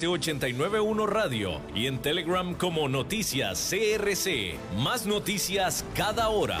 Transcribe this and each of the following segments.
891 Radio y en Telegram como Noticias CRC. Más noticias cada hora.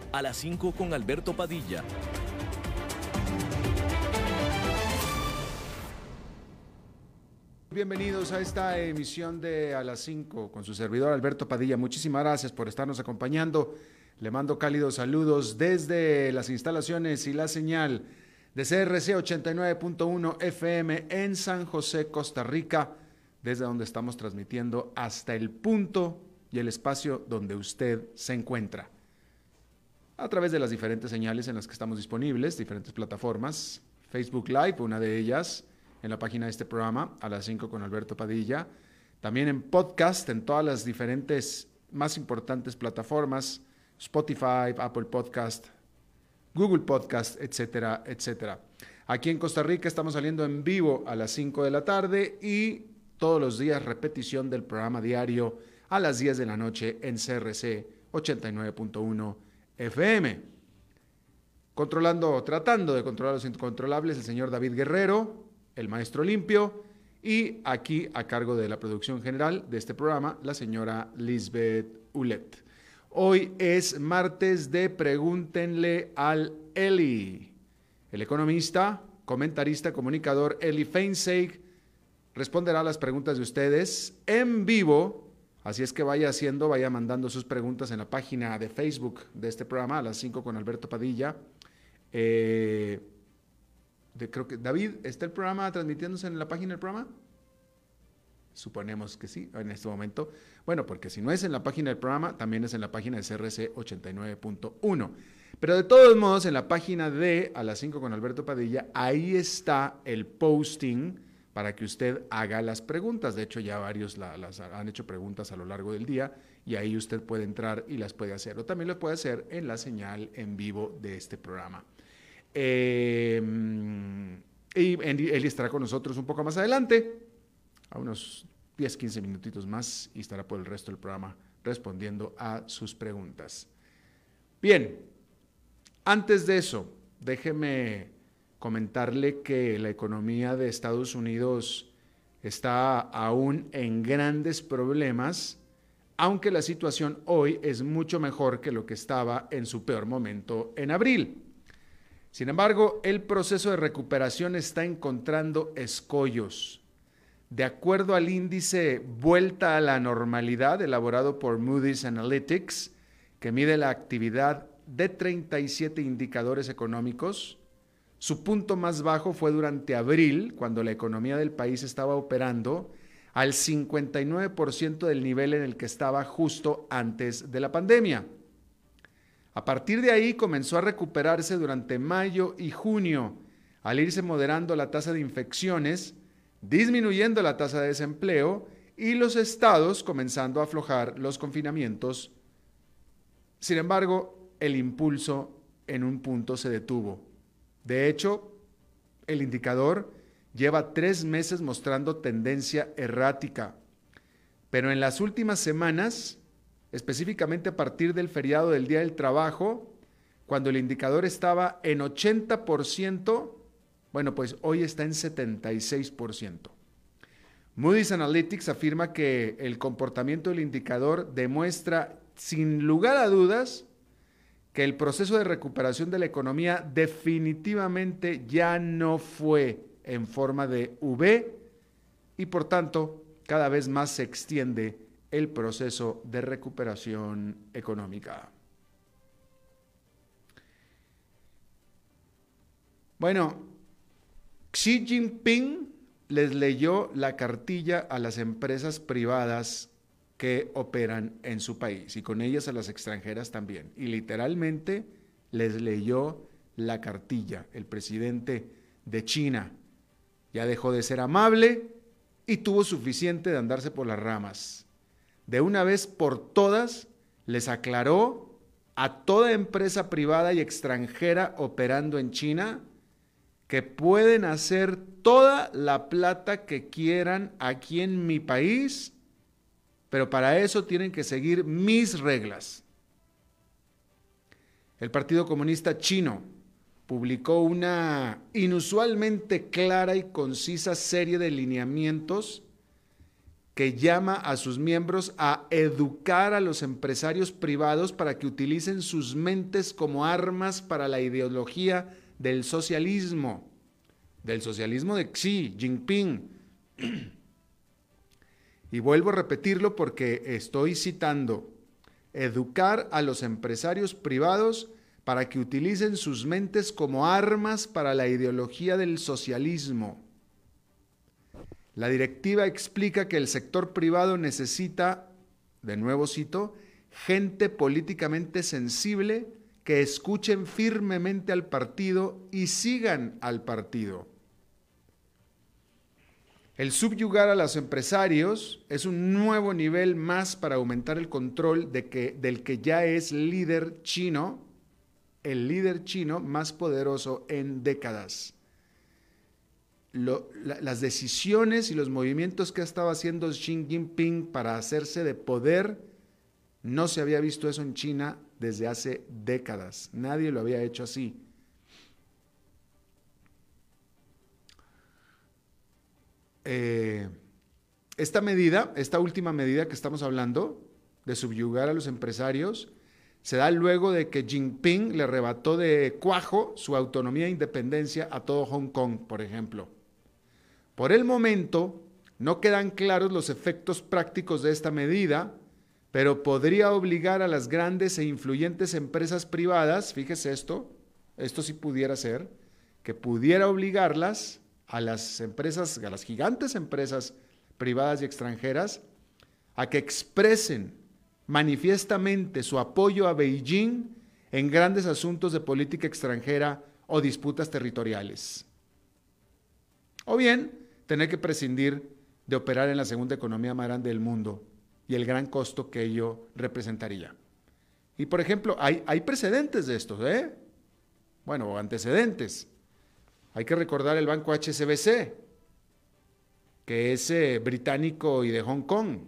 A las 5 con Alberto Padilla. Bienvenidos a esta emisión de A las 5 con su servidor Alberto Padilla. Muchísimas gracias por estarnos acompañando. Le mando cálidos saludos desde las instalaciones y la señal de CRC 89.1 FM en San José, Costa Rica, desde donde estamos transmitiendo hasta el punto y el espacio donde usted se encuentra. A través de las diferentes señales en las que estamos disponibles, diferentes plataformas, Facebook Live, una de ellas, en la página de este programa, a las 5 con Alberto Padilla. También en podcast, en todas las diferentes más importantes plataformas, Spotify, Apple Podcast, Google Podcast, etcétera, etcétera. Aquí en Costa Rica estamos saliendo en vivo a las 5 de la tarde y todos los días repetición del programa diario a las 10 de la noche en CRC 89.1 FM. Controlando, tratando de controlar los incontrolables, el señor David Guerrero, el maestro limpio, y aquí a cargo de la producción general de este programa, la señora Lisbeth Ulet. Hoy es martes de Pregúntenle al Eli. El economista, comentarista, comunicador Eli Feinseig responderá a las preguntas de ustedes en vivo. Así es que vaya haciendo, vaya mandando sus preguntas en la página de Facebook de este programa a las 5 con Alberto Padilla. Eh, creo que David, ¿está el programa transmitiéndose en la página del programa? Suponemos que sí, en este momento. Bueno, porque si no es en la página del programa, también es en la página de CRC 89.1. Pero de todos modos, en la página de A las 5 con Alberto Padilla, ahí está el posting para que usted haga las preguntas. De hecho, ya varios la, las han hecho preguntas a lo largo del día y ahí usted puede entrar y las puede hacer. O también lo puede hacer en la señal en vivo de este programa. Eh, y él estará con nosotros un poco más adelante, a unos 10, 15 minutitos más, y estará por el resto del programa respondiendo a sus preguntas. Bien, antes de eso, déjeme comentarle que la economía de Estados Unidos está aún en grandes problemas, aunque la situación hoy es mucho mejor que lo que estaba en su peor momento en abril. Sin embargo, el proceso de recuperación está encontrando escollos. De acuerdo al índice Vuelta a la Normalidad elaborado por Moody's Analytics, que mide la actividad de 37 indicadores económicos, su punto más bajo fue durante abril, cuando la economía del país estaba operando al 59% del nivel en el que estaba justo antes de la pandemia. A partir de ahí comenzó a recuperarse durante mayo y junio, al irse moderando la tasa de infecciones, disminuyendo la tasa de desempleo y los estados comenzando a aflojar los confinamientos. Sin embargo, el impulso en un punto se detuvo. De hecho, el indicador lleva tres meses mostrando tendencia errática, pero en las últimas semanas específicamente a partir del feriado del Día del Trabajo, cuando el indicador estaba en 80%, bueno, pues hoy está en 76%. Moody's Analytics afirma que el comportamiento del indicador demuestra sin lugar a dudas que el proceso de recuperación de la economía definitivamente ya no fue en forma de V y por tanto cada vez más se extiende el proceso de recuperación económica. Bueno, Xi Jinping les leyó la cartilla a las empresas privadas que operan en su país y con ellas a las extranjeras también. Y literalmente les leyó la cartilla. El presidente de China ya dejó de ser amable y tuvo suficiente de andarse por las ramas. De una vez por todas les aclaró a toda empresa privada y extranjera operando en China que pueden hacer toda la plata que quieran aquí en mi país pero para eso tienen que seguir mis reglas. El Partido Comunista Chino publicó una inusualmente clara y concisa serie de lineamientos que llama a sus miembros a educar a los empresarios privados para que utilicen sus mentes como armas para la ideología del socialismo, del socialismo de Xi Jinping. Y vuelvo a repetirlo porque estoy citando, educar a los empresarios privados para que utilicen sus mentes como armas para la ideología del socialismo. La directiva explica que el sector privado necesita, de nuevo cito, gente políticamente sensible que escuchen firmemente al partido y sigan al partido. El subyugar a los empresarios es un nuevo nivel más para aumentar el control del que ya es líder chino, el líder chino más poderoso en décadas. las decisiones y los movimientos que ha estado haciendo Xi Jinping para hacerse de poder, no se había visto eso en China desde hace décadas. Nadie lo había hecho así. Eh, esta medida, esta última medida que estamos hablando, de subyugar a los empresarios, se da luego de que Jinping le arrebató de cuajo su autonomía e independencia a todo Hong Kong, por ejemplo. Por el momento, no quedan claros los efectos prácticos de esta medida, pero podría obligar a las grandes e influyentes empresas privadas, fíjese esto, esto sí pudiera ser, que pudiera obligarlas a las empresas, a las gigantes empresas privadas y extranjeras, a que expresen manifiestamente su apoyo a Beijing en grandes asuntos de política extranjera o disputas territoriales. O bien, tener que prescindir de operar en la segunda economía más grande del mundo y el gran costo que ello representaría. Y por ejemplo, hay, hay precedentes de esto, ¿eh? Bueno, antecedentes. Hay que recordar el banco HSBC, que es eh, británico y de Hong Kong,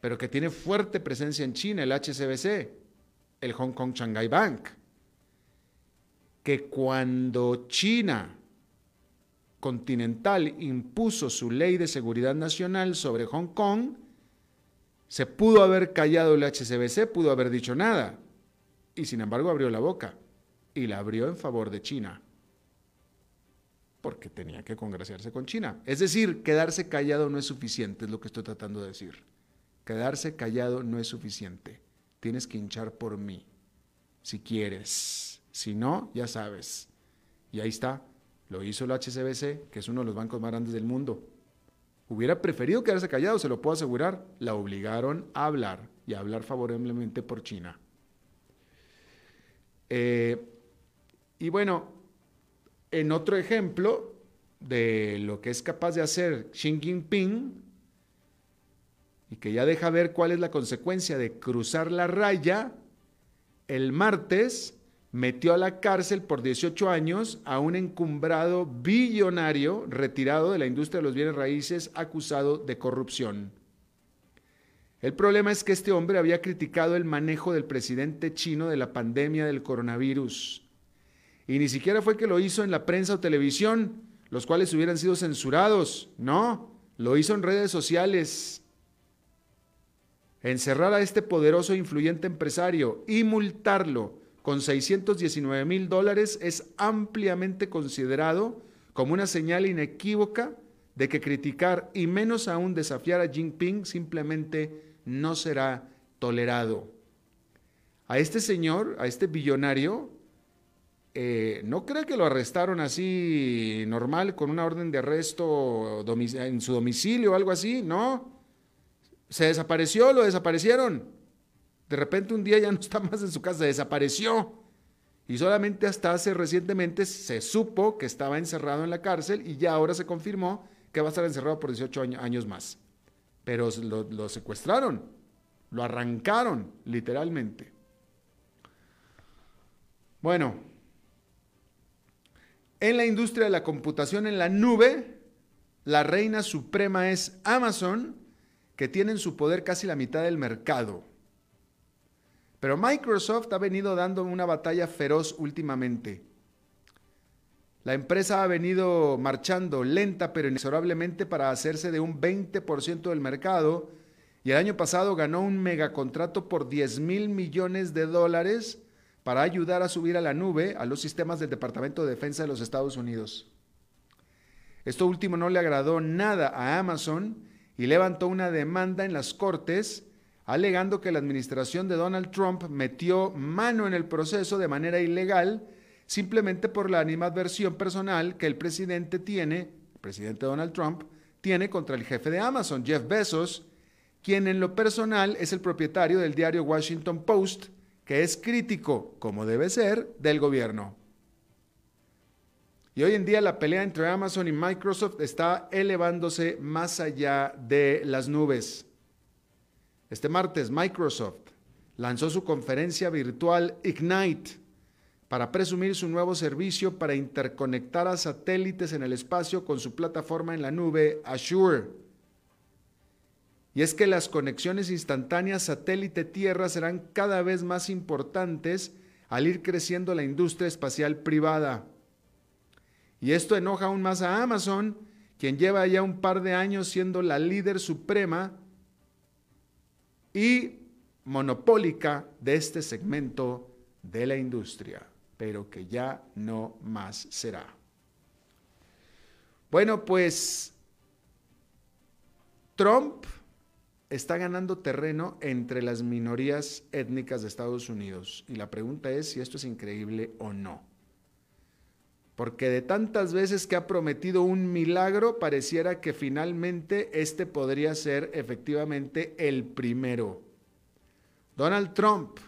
pero que tiene fuerte presencia en China, el HSBC, el Hong Kong Shanghai Bank, que cuando China continental impuso su ley de seguridad nacional sobre Hong Kong, se pudo haber callado el HSBC, pudo haber dicho nada, y sin embargo abrió la boca, y la abrió en favor de China porque tenía que congraciarse con China. Es decir, quedarse callado no es suficiente, es lo que estoy tratando de decir. Quedarse callado no es suficiente. Tienes que hinchar por mí, si quieres. Si no, ya sabes. Y ahí está. Lo hizo el HCBC, que es uno de los bancos más grandes del mundo. Hubiera preferido quedarse callado, se lo puedo asegurar. La obligaron a hablar y a hablar favorablemente por China. Eh, y bueno, en otro ejemplo de lo que es capaz de hacer Xi Jinping, y que ya deja ver cuál es la consecuencia de cruzar la raya, el martes metió a la cárcel por 18 años a un encumbrado billonario retirado de la industria de los bienes raíces acusado de corrupción. El problema es que este hombre había criticado el manejo del presidente chino de la pandemia del coronavirus y ni siquiera fue que lo hizo en la prensa o televisión, los cuales hubieran sido censurados. No, lo hizo en redes sociales. Encerrar a este poderoso e influyente empresario y multarlo con 619 mil dólares es ampliamente considerado como una señal inequívoca de que criticar y menos aún desafiar a Jinping simplemente no será tolerado. A este señor, a este billonario, eh, no cree que lo arrestaron así normal, con una orden de arresto en su domicilio o algo así, no. Se desapareció, lo desaparecieron. De repente un día ya no está más en su casa, desapareció. Y solamente hasta hace recientemente se supo que estaba encerrado en la cárcel y ya ahora se confirmó que va a estar encerrado por 18 años más. Pero lo, lo secuestraron, lo arrancaron literalmente. Bueno, en la industria de la computación en la nube, la reina suprema es Amazon, que tiene en su poder casi la mitad del mercado. Pero Microsoft ha venido dando una batalla feroz últimamente. La empresa ha venido marchando lenta pero inexorablemente para hacerse de un 20% del mercado y el año pasado ganó un megacontrato por 10 mil millones de dólares para ayudar a subir a la nube a los sistemas del Departamento de Defensa de los Estados Unidos. Esto último no le agradó nada a Amazon y levantó una demanda en las Cortes alegando que la administración de Donald Trump metió mano en el proceso de manera ilegal simplemente por la animadversión personal que el presidente tiene, el presidente Donald Trump, tiene contra el jefe de Amazon, Jeff Bezos, quien en lo personal es el propietario del diario Washington Post, que es crítico, como debe ser, del gobierno. Y hoy en día la pelea entre Amazon y Microsoft está elevándose más allá de las nubes. Este martes Microsoft lanzó su conferencia virtual Ignite para presumir su nuevo servicio para interconectar a satélites en el espacio con su plataforma en la nube Azure. Y es que las conexiones instantáneas satélite-tierra serán cada vez más importantes al ir creciendo la industria espacial privada. Y esto enoja aún más a Amazon, quien lleva ya un par de años siendo la líder suprema y monopólica de este segmento de la industria, pero que ya no más será. Bueno, pues Trump está ganando terreno entre las minorías étnicas de Estados Unidos y la pregunta es si esto es increíble o no. Porque de tantas veces que ha prometido un milagro, pareciera que finalmente este podría ser efectivamente el primero. Donald Trump,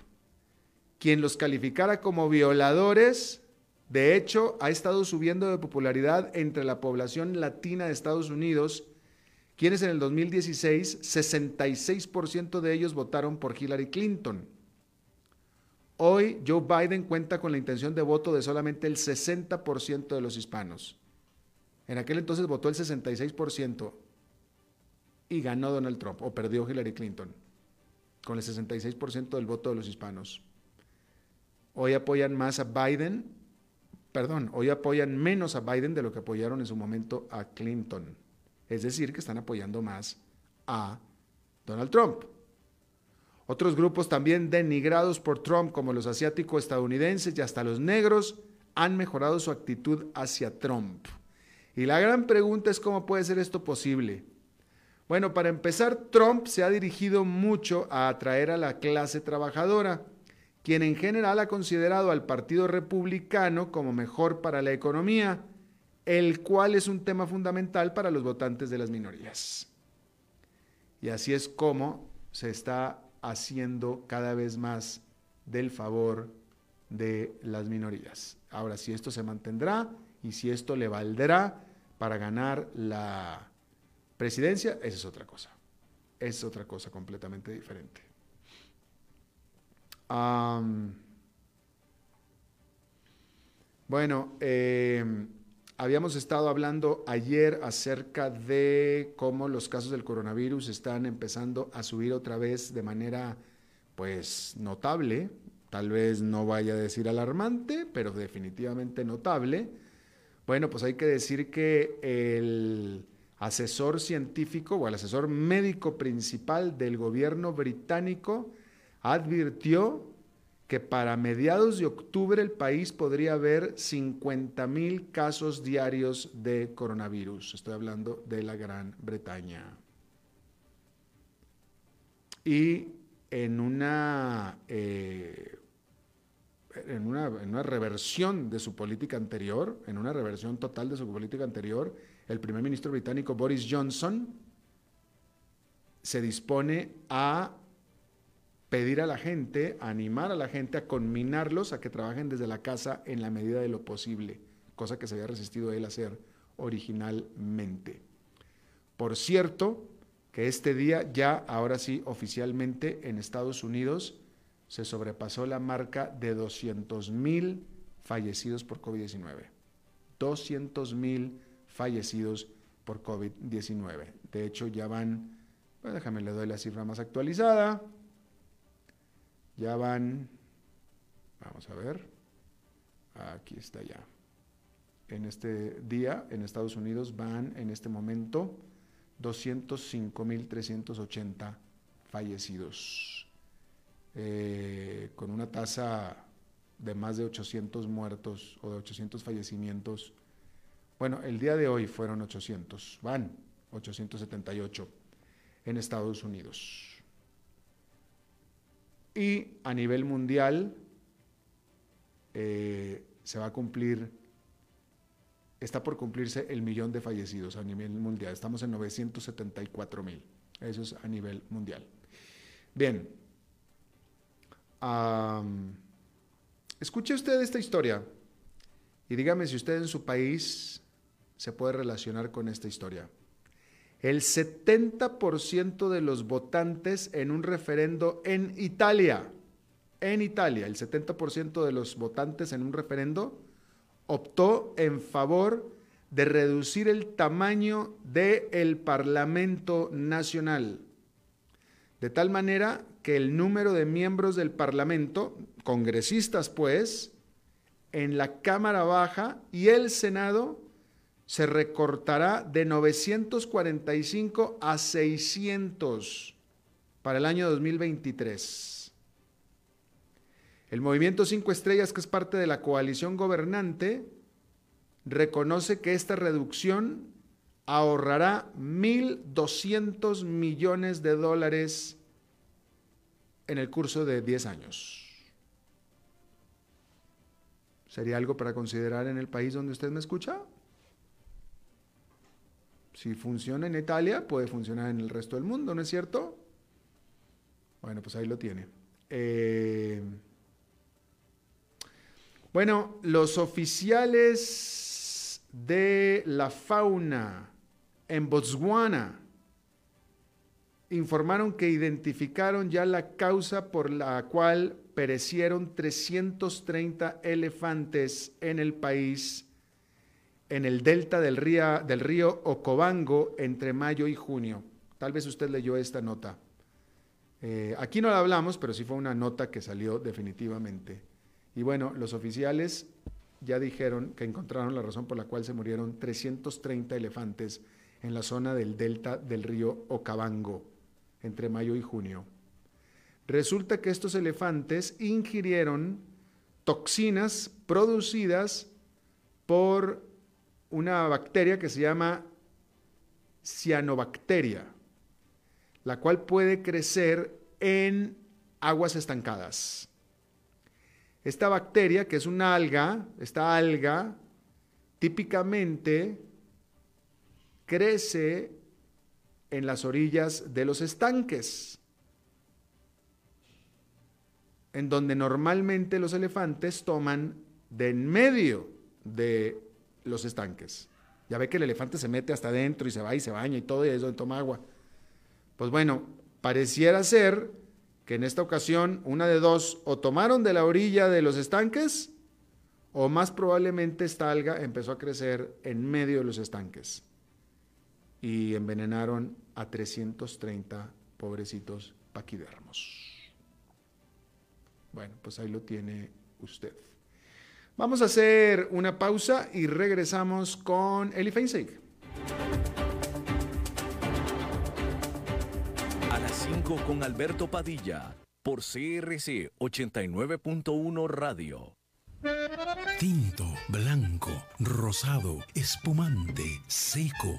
quien los calificara como violadores, de hecho ha estado subiendo de popularidad entre la población latina de Estados Unidos, quienes en el 2016, 66% de ellos votaron por Hillary Clinton. Hoy Joe Biden cuenta con la intención de voto de solamente el 60% de los hispanos. En aquel entonces votó el 66% y ganó Donald Trump o perdió Hillary Clinton con el 66% del voto de los hispanos. Hoy apoyan más a Biden, perdón, hoy apoyan menos a Biden de lo que apoyaron en su momento a Clinton. Es decir, que están apoyando más a Donald Trump. Otros grupos también denigrados por Trump, como los asiáticos estadounidenses y hasta los negros, han mejorado su actitud hacia Trump. Y la gran pregunta es cómo puede ser esto posible. Bueno, para empezar, Trump se ha dirigido mucho a atraer a la clase trabajadora, quien en general ha considerado al Partido Republicano como mejor para la economía, el cual es un tema fundamental para los votantes de las minorías. Y así es como se está haciendo cada vez más del favor de las minorías. Ahora, si esto se mantendrá y si esto le valdrá para ganar la presidencia, esa es otra cosa. Es otra cosa completamente diferente. bueno, eh, Habíamos estado hablando ayer acerca de cómo los casos del coronavirus están empezando a subir otra vez de manera pues notable, tal vez no vaya a decir alarmante, pero definitivamente notable. Bueno, pues hay que decir que el asesor científico o el asesor médico principal del gobierno británico advirtió que para mediados de octubre el país podría haber 50 mil casos diarios de coronavirus. Estoy hablando de la Gran Bretaña. Y eh, en una, en una reversión de su política anterior, en una reversión total de su política anterior, el primer ministro británico Boris Johnson se dispone a pedir a la gente, animar a la gente, a conminarlos a que trabajen desde la casa en la medida de lo posible, cosa que se había resistido él a hacer originalmente. Por cierto, que este día ya, ahora sí, oficialmente en Estados Unidos, se sobrepasó la marca de 200 mil fallecidos por COVID-19. 200 mil fallecidos por COVID-19. De hecho, ya van, pues déjame le doy la cifra más actualizada. Ya van, vamos a ver, aquí está ya. En este día, en Estados Unidos, van en este momento 205.380 fallecidos, eh, con una tasa de más de 800 muertos o de 800 fallecimientos. Bueno, el día de hoy fueron 800, van 878 en Estados Unidos. Y a nivel mundial eh, se va a cumplir está por cumplirse el millón de fallecidos a nivel mundial. Estamos en 974 mil. Eso es a nivel mundial. Bien. escuche usted esta historia y dígame si usted en su país se puede relacionar con esta historia. El 70% de los votantes en un referendo en Italia, en Italia, el 70% de los votantes en un referendo optó en favor de reducir el tamaño del Parlamento Nacional, de tal manera que el número de miembros del Parlamento, congresistas pues, en la Cámara Baja y el Senado se recortará de 945 a 600 para el año 2023. El movimiento Cinco Estrellas, que es parte de la coalición gobernante, reconoce que esta reducción ahorrará 1.200 millones de dólares en el curso de 10 años. ¿Sería algo para considerar en el país donde usted me escucha? Si funciona en Italia, puede funcionar en el resto del mundo, ¿no es cierto? Bueno, pues ahí lo tiene. Eh, bueno, los oficiales de la fauna en Botswana informaron que identificaron ya la causa por la cual perecieron 330 elefantes en el país, en el delta del río, del río Ocobango, entre mayo y junio. Tal vez usted leyó esta nota. Eh, aquí no la hablamos, pero sí fue una nota que salió definitivamente. Y bueno, los oficiales ya dijeron que encontraron la razón por la cual se murieron 330 elefantes en la zona del delta del río Okavango entre mayo y junio. Resulta que estos elefantes ingirieron toxinas producidas por una bacteria que se llama cianobacteria, la cual puede crecer en aguas estancadas. Esta bacteria, que es una alga, esta alga típicamente crece en las orillas de los estanques, en donde normalmente los elefantes toman de en medio de los estanques. Ya ve que el elefante se mete hasta adentro y se va y se baña y todo eso, y toma agua. Pues bueno, pareciera ser que en esta ocasión una de dos o tomaron de la orilla de los estanques o más probablemente esta alga empezó a crecer en medio de los estanques y envenenaron a 330 pobrecitos paquidermos. Bueno, pues ahí lo tiene usted. Vamos a hacer una pausa y regresamos con Eli Feinseig. con Alberto Padilla por CRC 89.1 Radio. Tinto, blanco, rosado, espumante, seco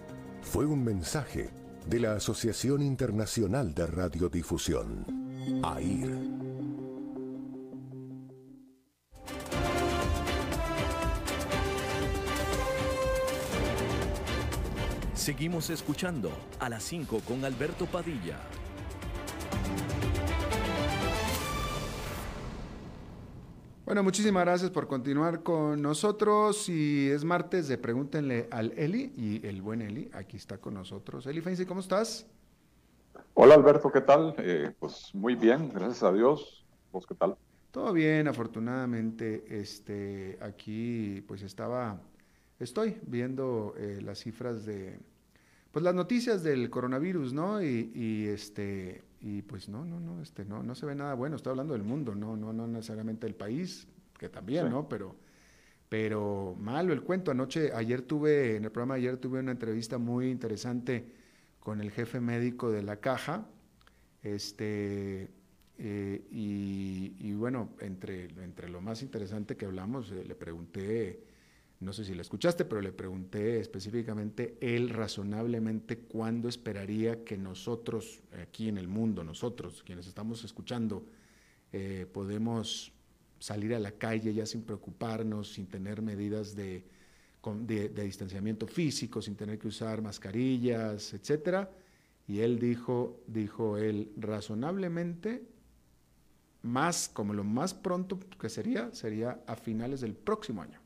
fue un mensaje de la Asociación Internacional de Radiodifusión, AIR. Seguimos escuchando a las 5 con Alberto Padilla. Bueno, muchísimas gracias por continuar con nosotros. Y es martes de Pregúntenle al Eli y el buen Eli, aquí está con nosotros. Eli Feinzi, ¿cómo estás? Hola Alberto, ¿qué tal? Eh, pues muy bien, gracias a Dios. ¿Vos qué tal? Todo bien, afortunadamente. Este, aquí pues estaba, estoy viendo eh, las cifras de, pues las noticias del coronavirus, ¿no? Y, y este, y pues no, no, no, este, no, no se ve nada bueno. Estoy hablando del mundo, no, no, no necesariamente del país, que también, ¿no? Pero, pero malo el cuento. Anoche, ayer tuve, en el programa de ayer tuve una entrevista muy interesante con el jefe médico de la caja. Este, eh, y, y, bueno, entre, entre lo más interesante que hablamos, eh, le pregunté no sé si la escuchaste, pero le pregunté específicamente él razonablemente cuándo esperaría que nosotros, aquí en el mundo, nosotros, quienes estamos escuchando, eh, podemos salir a la calle ya sin preocuparnos, sin tener medidas de, de, de, distanciamiento físico, sin tener que usar mascarillas, etcétera. Y él dijo, dijo él, razonablemente, más, como lo más pronto que sería, sería a finales del próximo año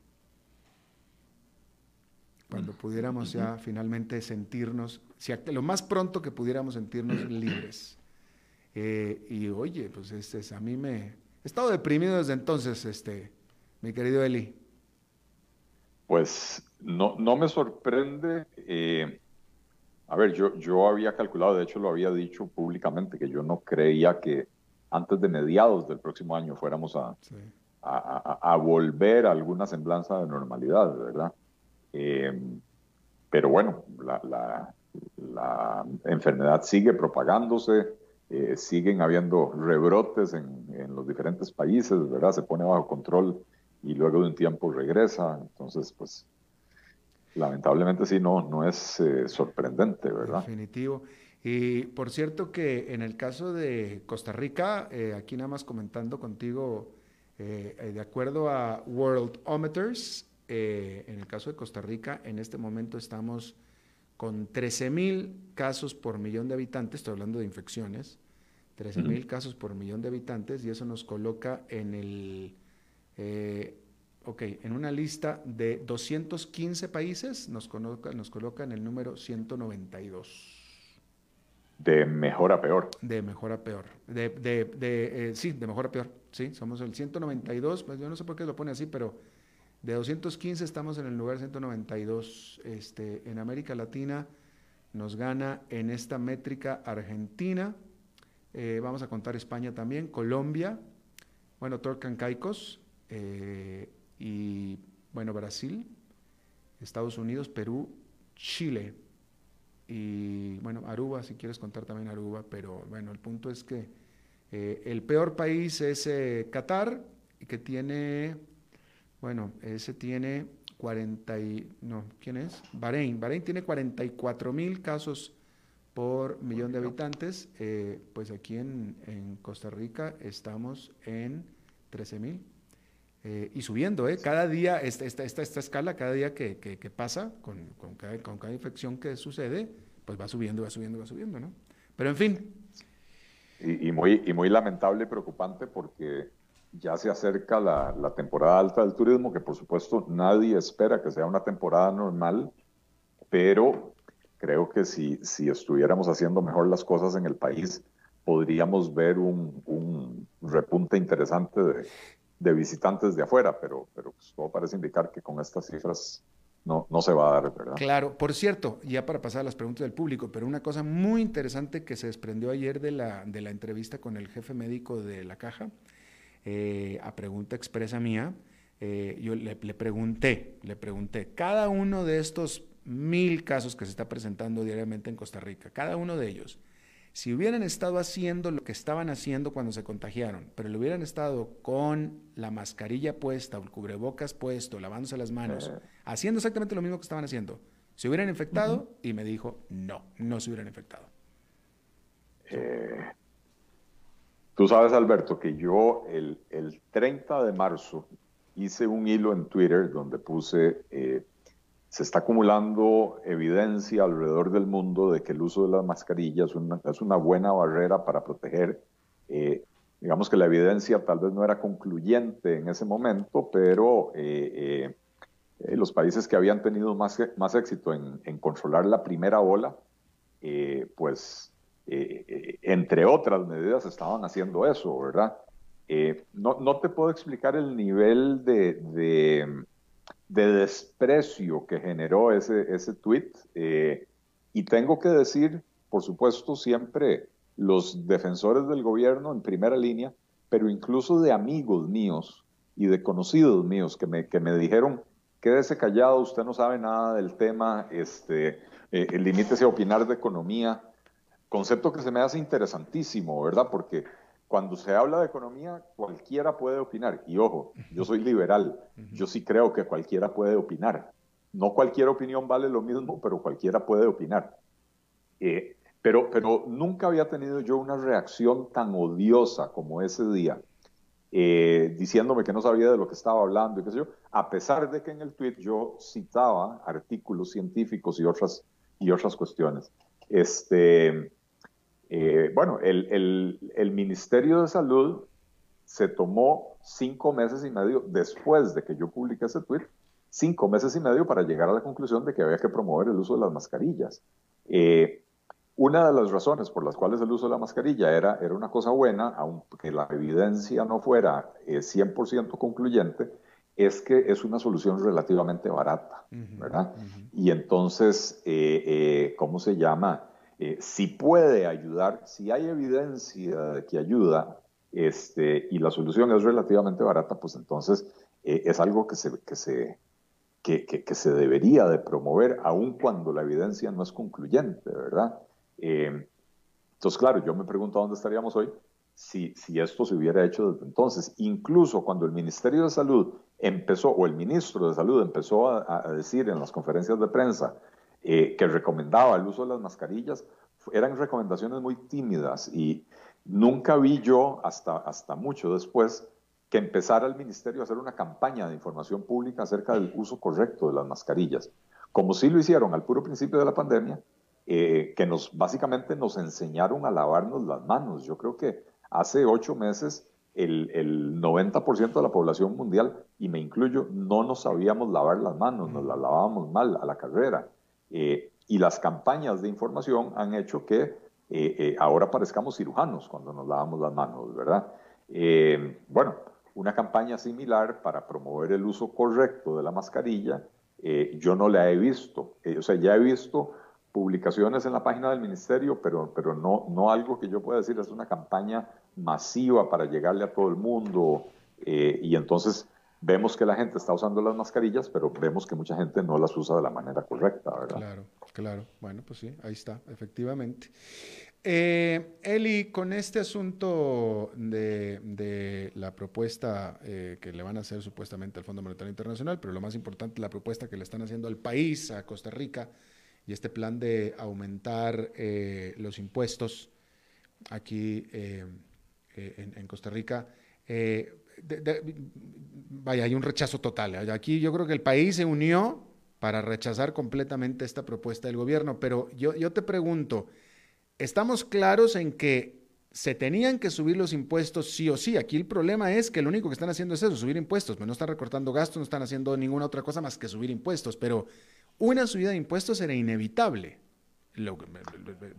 cuando pudiéramos ya finalmente sentirnos, si lo más pronto que pudiéramos sentirnos libres. Eh, y oye, pues este, a mí me... He estado deprimido desde entonces, este, mi querido Eli. Pues no, no me sorprende. Eh, a ver, yo, yo había calculado, de hecho lo había dicho públicamente, que yo no creía que antes de mediados del próximo año fuéramos a, sí. a, a, a volver a alguna semblanza de normalidad, ¿verdad? Eh, pero bueno, la, enfermedad sigue propagándose, eh, siguen habiendo rebrotes en, en, los diferentes países, ¿verdad? Se pone bajo control y luego de un tiempo regresa. Entonces, pues, lamentablemente sí, no, no es eh, sorprendente, ¿verdad? Definitivo. Y por cierto que en el caso de Costa Rica, aquí nada más comentando contigo, de acuerdo a Worldometers, eh, en el caso de Costa Rica, en este momento estamos con 13 mil casos por millón de habitantes, estoy hablando de infecciones, 13 mil uh -huh. casos por millón de habitantes y eso nos coloca en el, eh, ok, en una lista de 215 países, nos coloca, nos coloca en el número 192. De mejor a peor. De mejor a peor. De, de, de eh, sí, de mejor a peor. Sí, somos el 192, pues yo no sé por qué lo pone así, pero de 215 estamos en el lugar 192. Este, en América Latina nos gana en esta métrica Argentina. Eh, vamos a contar España también, Colombia, bueno, Torcan Caicos eh, y bueno, Brasil, Estados Unidos, Perú, Chile. y bueno, Aruba, si quieres contar también Aruba, pero bueno, el punto es que eh, el peor país es Qatar, que tiene, bueno, ese tiene 40 y, no, ¿quién es? Bahrein. Bahrein tiene 44 mil casos por millón de habitantes. Eh, pues aquí en, en, Costa Rica estamos en 13 mil. Eh, y subiendo, ¿eh? Cada día, esta, esta, esta, esta escala, cada día que, que, que pasa, con, con, cada, con, cada, infección que sucede, pues va subiendo, va subiendo, va subiendo, ¿no? Pero en fin. Y, y muy, y muy lamentable y preocupante porque ya se acerca la, la, temporada alta del turismo, que por supuesto nadie espera que sea una temporada normal, pero creo que si, si estuviéramos haciendo mejor las cosas en el país, podríamos ver un, un repunte interesante de, de, visitantes de afuera, pero, pero pues todo parece indicar que con estas cifras no, no se va a dar, ¿verdad? Claro, por cierto, ya para pasar a las preguntas del público, pero una cosa muy interesante que se desprendió ayer de la, de la entrevista con el jefe médico de la caja, eh, a pregunta expresa mía, eh, yo le, le, pregunté, le pregunté, cada uno de estos mil casos que se está presentando diariamente en Costa Rica, cada uno de ellos, si hubieran estado haciendo lo que estaban haciendo cuando se contagiaron, pero le hubieran estado con la mascarilla puesta o el cubrebocas puesto, lavándose las manos, haciendo exactamente lo mismo que estaban haciendo, ¿se hubieran infectado? Uh -huh. Y me dijo, no, no se hubieran infectado. Eh, Tú sabes, Alberto, que yo el, el, 30 de marzo hice un hilo en Twitter donde puse, eh, se está acumulando evidencia alrededor del mundo de que el uso de las mascarillas es una, buena barrera para proteger. Eh, digamos que la evidencia tal vez no era concluyente en ese momento, pero eh, los países que habían tenido más, más éxito en, en controlar la primera ola, pues eh, entre otras medidas, estaban haciendo eso, ¿verdad? Eh, no, no, te puedo explicar el nivel de, de, de desprecio que generó ese, ese tweet. Eh, y tengo que decir, por supuesto, siempre los defensores del gobierno en primera línea, pero incluso de amigos míos y de conocidos míos que me, que me dijeron, quédese callado, usted no sabe nada del tema, este, limítese a opinar de economía concepto que se me hace interesantísimo, ¿verdad? Porque cuando se habla de economía, cualquiera puede opinar. Y ojo, yo soy liberal, yo sí creo que cualquiera puede opinar. No cualquier opinión vale lo mismo, pero cualquiera puede opinar. Eh, pero, pero nunca había tenido yo una reacción tan odiosa como ese día, eh, diciéndome que no sabía de lo que estaba hablando y qué sé yo, a pesar de que en el tweet yo citaba artículos científicos y otras, y otras cuestiones. Este, eh, bueno, el, el, el, Ministerio de Salud se tomó cinco meses y medio después de que yo publiqué ese tweet, cinco meses y medio para llegar a la conclusión de que había que promover el uso de las mascarillas. Eh, una de las razones por las cuales el uso de la mascarilla era, era una cosa buena, aunque la evidencia no fuera eh, 100% concluyente, es que es una solución relativamente barata, uh -huh, ¿verdad? Uh -huh. Y entonces, eh, ¿cómo se llama? Eh, si puede ayudar, si hay evidencia de que ayuda este, y la solución es relativamente barata, pues entonces eh, es algo que se, que, se, que, que, se debería de promover, aun cuando la evidencia no es concluyente, ¿verdad? Eh, entonces, claro, yo me pregunto dónde estaríamos hoy si, si esto se hubiera hecho desde entonces. Incluso cuando el Ministerio de Salud empezó, o el ministro de Salud empezó a, a decir en las conferencias de prensa, eh, que recomendaba el uso de las mascarillas, eran recomendaciones muy tímidas y nunca vi yo, hasta, hasta mucho después, que empezara el ministerio a hacer una campaña de información pública acerca del uso correcto de las mascarillas, como sí lo hicieron al puro principio de la pandemia, eh, que nos básicamente nos enseñaron a lavarnos las manos. Yo creo que hace ocho meses el, el 90% de la población mundial, y me incluyo, no nos sabíamos lavar las manos, nos las lavábamos mal a la carrera. Eh, y las campañas de información han hecho que eh, eh, ahora parezcamos cirujanos cuando nos lavamos las manos, ¿verdad? Eh, bueno, una campaña similar para promover el uso correcto de la mascarilla, yo no la he visto. o sea, ya he visto publicaciones en la página del ministerio, pero, pero no, no algo que yo pueda decir es una campaña masiva para llegarle a todo el mundo. y entonces vemos que la gente está usando las mascarillas, pero vemos que mucha gente no las usa de la manera correcta, ¿verdad? Claro, claro. Bueno, pues sí, ahí está, efectivamente. Eh, Eli, con este asunto de, la propuesta eh, que le van a hacer supuestamente al Fondo Monetario Internacional, pero lo más importante, la propuesta que le están haciendo al país, a Costa Rica, y este plan de aumentar eh, los impuestos aquí en, Costa Rica. Vaya, hay un rechazo total. Aquí yo creo que el país se unió para rechazar completamente esta propuesta del gobierno, pero yo, yo te pregunto, estamos claros en que se tenían que subir los impuestos sí o sí. Aquí el problema es que lo único que están haciendo es eso, subir impuestos. No están recortando gastos, no están haciendo ninguna otra cosa más que subir impuestos. Pero una subida de impuestos era inevitable.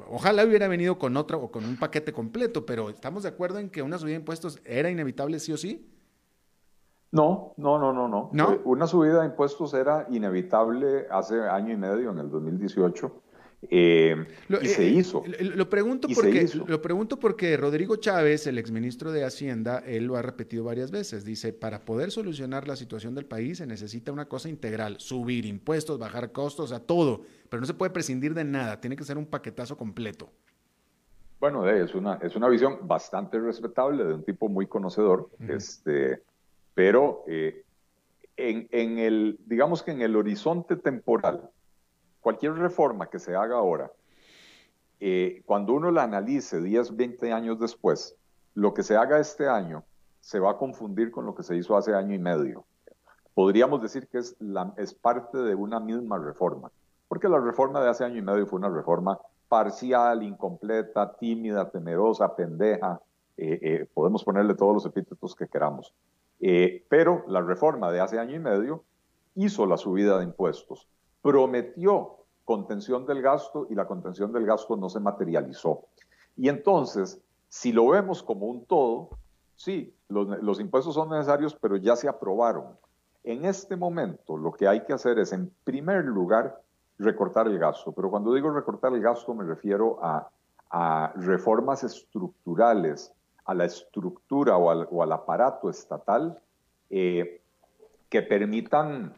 Ojalá hubiera venido con otra o con un paquete completo, pero ¿estamos de acuerdo en que una subida de impuestos era inevitable sí o sí? No, no, no, no, no. ¿No? Una subida de impuestos era inevitable hace año y medio, en el 2018 eh, lo, y se eh, hizo. Lo pregunto, porque, lo pregunto porque Rodrigo Chávez, el exministro de Hacienda, él lo ha repetido varias veces. Dice, para poder solucionar la situación del país se necesita una cosa integral, subir impuestos, bajar costos, a todo, pero no se puede prescindir de nada, tiene que ser un paquetazo completo. Bueno, es una, es una visión bastante respetable de un tipo muy conocedor, este, pero eh, en, en el, digamos que en el horizonte temporal cualquier reforma que se haga ahora, eh, cuando uno la analice 10, 20 años después, lo que se haga este año se va a confundir con lo que se hizo hace año y medio. Podríamos decir que es, parte de una misma reforma, porque la reforma de hace año y medio fue una reforma parcial, incompleta, tímida, temerosa, pendeja, eh, eh, podemos ponerle todos los epítetos que queramos. pero la reforma de hace año y medio hizo la subida de impuestos, prometió contención del gasto y la contención del gasto no se materializó. Y entonces, si lo vemos como un todo, sí, los, impuestos son necesarios, pero ya se aprobaron. En este momento lo que hay que hacer es, en primer lugar, recortar el gasto. Pero cuando digo recortar el gasto me refiero a, reformas estructurales, a la estructura o al, aparato estatal eh, que permitan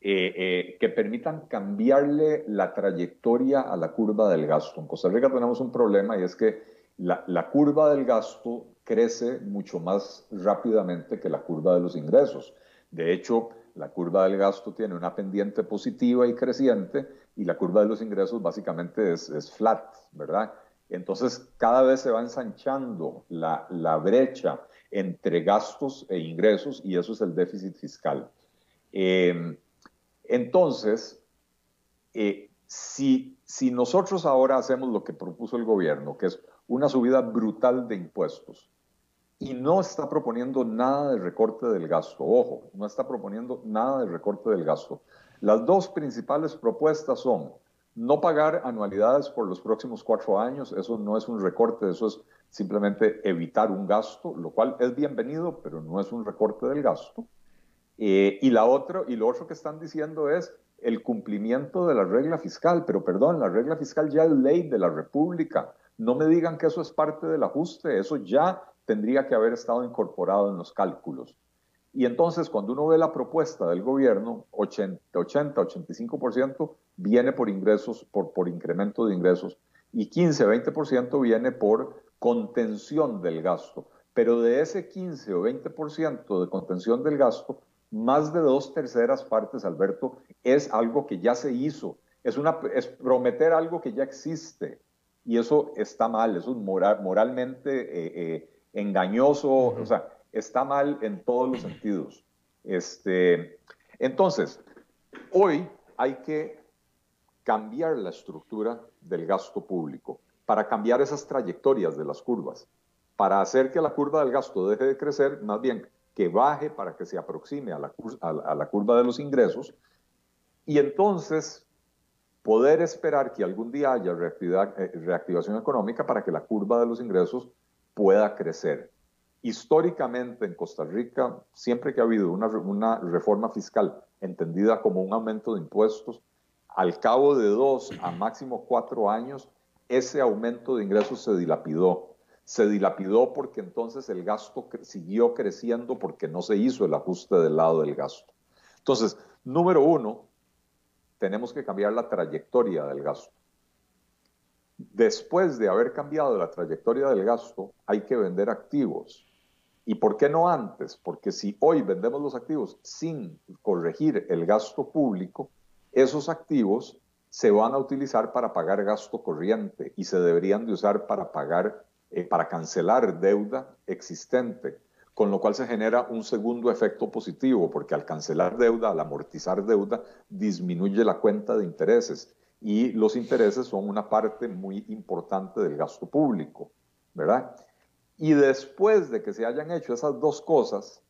eh, eh, que permitan cambiarle la trayectoria a la curva del gasto. En Costa Rica tenemos un problema y es que la, la, curva del gasto crece mucho más rápidamente que la curva de los ingresos. De hecho, la curva del gasto tiene una pendiente positiva y creciente y la curva de los ingresos básicamente es, es flat, ¿verdad? Entonces, cada vez se va ensanchando la, la brecha entre gastos e ingresos y eso es el déficit fiscal. Eh, entonces, eh, si, si nosotros ahora hacemos lo que propuso el gobierno, que es una subida brutal de impuestos, y no está proponiendo nada de recorte del gasto, ojo, no está proponiendo nada de recorte del gasto. Las dos principales propuestas son no pagar anualidades por los próximos cuatro años, eso no es un recorte, eso es simplemente evitar un gasto, lo cual es bienvenido, pero no es un recorte del gasto. Eh, y, la otro, y lo otro que están diciendo es el cumplimiento de la regla fiscal, pero perdón, la regla fiscal ya es ley de la República. No me digan que eso es parte del ajuste, eso ya tendría que haber estado incorporado en los cálculos. Y entonces, cuando uno ve la propuesta del gobierno, 80, 80 85% viene por ingresos, por, por incremento de ingresos, y 15, 20% viene por contención del gasto. Pero de ese 15 o 20% de contención del gasto, más de dos terceras partes, Alberto, es algo que ya se hizo. Es, una, es prometer algo que ya existe. Y eso está mal, eso es moral, moralmente eh, eh, engañoso, o sea, está mal en todos los sentidos. Este, entonces, hoy hay que cambiar la estructura del gasto público para cambiar esas trayectorias de las curvas, para hacer que la curva del gasto deje de crecer, más bien que baje para que se aproxime a la, curva de los ingresos y entonces poder esperar que algún día haya eh, reactivación económica para que la curva de los ingresos pueda crecer. Históricamente en Costa Rica, siempre que ha habido una, reforma fiscal entendida como un aumento de impuestos, al cabo de dos a máximo cuatro años, ese aumento de ingresos se dilapidó se dilapidó porque entonces el gasto siguió creciendo porque no se hizo el ajuste del lado del gasto. Entonces, número uno, tenemos que cambiar la trayectoria del gasto. Después de haber cambiado la trayectoria del gasto, hay que vender activos. ¿Y por qué no antes? Porque si hoy vendemos los activos sin corregir el gasto público, esos activos se van a utilizar para pagar gasto corriente y se deberían de usar para pagar eh, para cancelar deuda existente, con lo cual se genera un segundo efecto positivo, porque al cancelar deuda, al amortizar deuda, disminuye la cuenta de intereses y los intereses son una parte muy importante del gasto público, ¿verdad? Y después de que se hayan hecho esas dos cosas,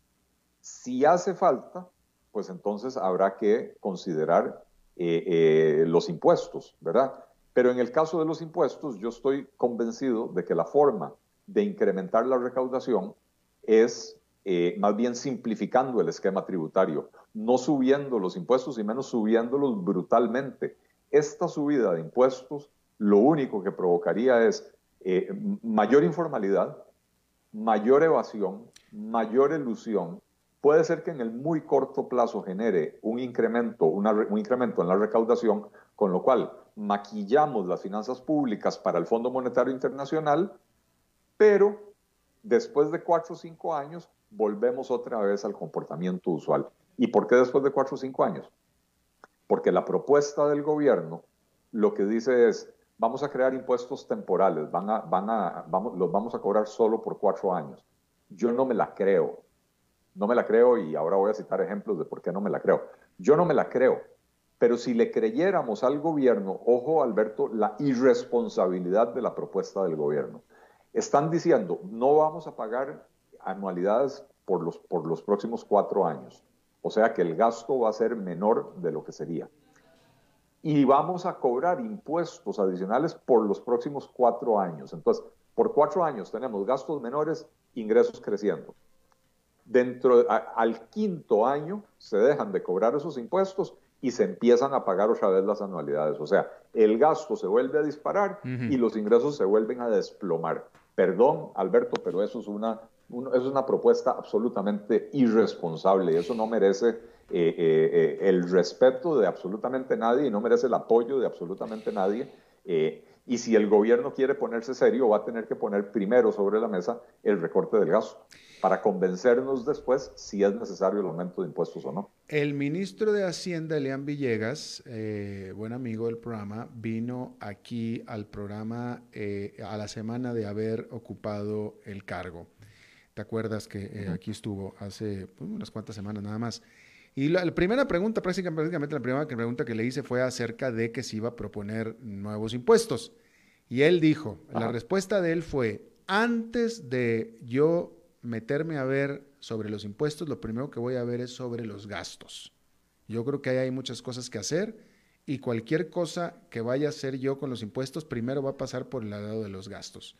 si hace falta, pues entonces habrá que considerar eh, eh, los impuestos, ¿verdad? Pero en el caso de los impuestos, yo estoy convencido de que la forma de incrementar la recaudación es eh, más bien simplificando el esquema tributario, no subiendo los impuestos y menos subiéndolos brutalmente. Esta subida de impuestos lo único que provocaría es eh, mayor informalidad, mayor evasión, mayor ilusión. Puede ser que en el muy corto plazo genere un incremento, un incremento en la recaudación, con lo cual maquillamos las finanzas públicas para el Fondo Monetario Internacional, pero después de cuatro o cinco años volvemos otra vez al comportamiento usual. ¿Y por qué después de cuatro o cinco años? Porque la propuesta del gobierno lo que dice es, vamos a crear impuestos temporales, van a, van a, vamos, los vamos a cobrar solo por cuatro años. Yo no me la creo, no me la creo y ahora voy a citar ejemplos de por qué no me la creo. Yo no me la creo pero si le creyéramos al gobierno, ojo Alberto, la irresponsabilidad de la propuesta del gobierno. Están diciendo, no vamos a pagar anualidades por los, por los próximos cuatro años. O sea que el gasto va a ser menor de lo que sería. Y vamos a cobrar impuestos adicionales por los próximos cuatro años. Entonces, por cuatro años tenemos gastos menores, ingresos creciendo. Dentro, al quinto año se dejan de cobrar esos impuestos y se empiezan a pagar otra vez las anualidades. O sea, el gasto se vuelve a disparar y los ingresos se vuelven a desplomar. Perdón, Alberto, pero eso es una, es una propuesta absolutamente irresponsable y eso no merece eh, eh, eh, el respeto de absolutamente nadie y no merece el apoyo de absolutamente nadie. y si el gobierno quiere ponerse serio, va a tener que poner primero sobre la mesa el recorte del gasto para convencernos después si es necesario el aumento de impuestos o no. El ministro de Hacienda, Elian Villegas, eh, buen amigo del programa, vino aquí al programa eh, a la semana de haber ocupado el cargo. ¿Te acuerdas que eh, aquí estuvo hace pues, unas cuantas semanas nada más? Y la, primera pregunta, prácticamente la primera pregunta que le hice fue acerca de que se iba a proponer nuevos impuestos. Y él dijo, la respuesta de él fue, antes de yo meterme a ver sobre los impuestos, lo primero que voy a ver es sobre los gastos. Yo creo que ahí hay muchas cosas que hacer y cualquier cosa que vaya a hacer yo con los impuestos, primero va a pasar por el lado de los gastos.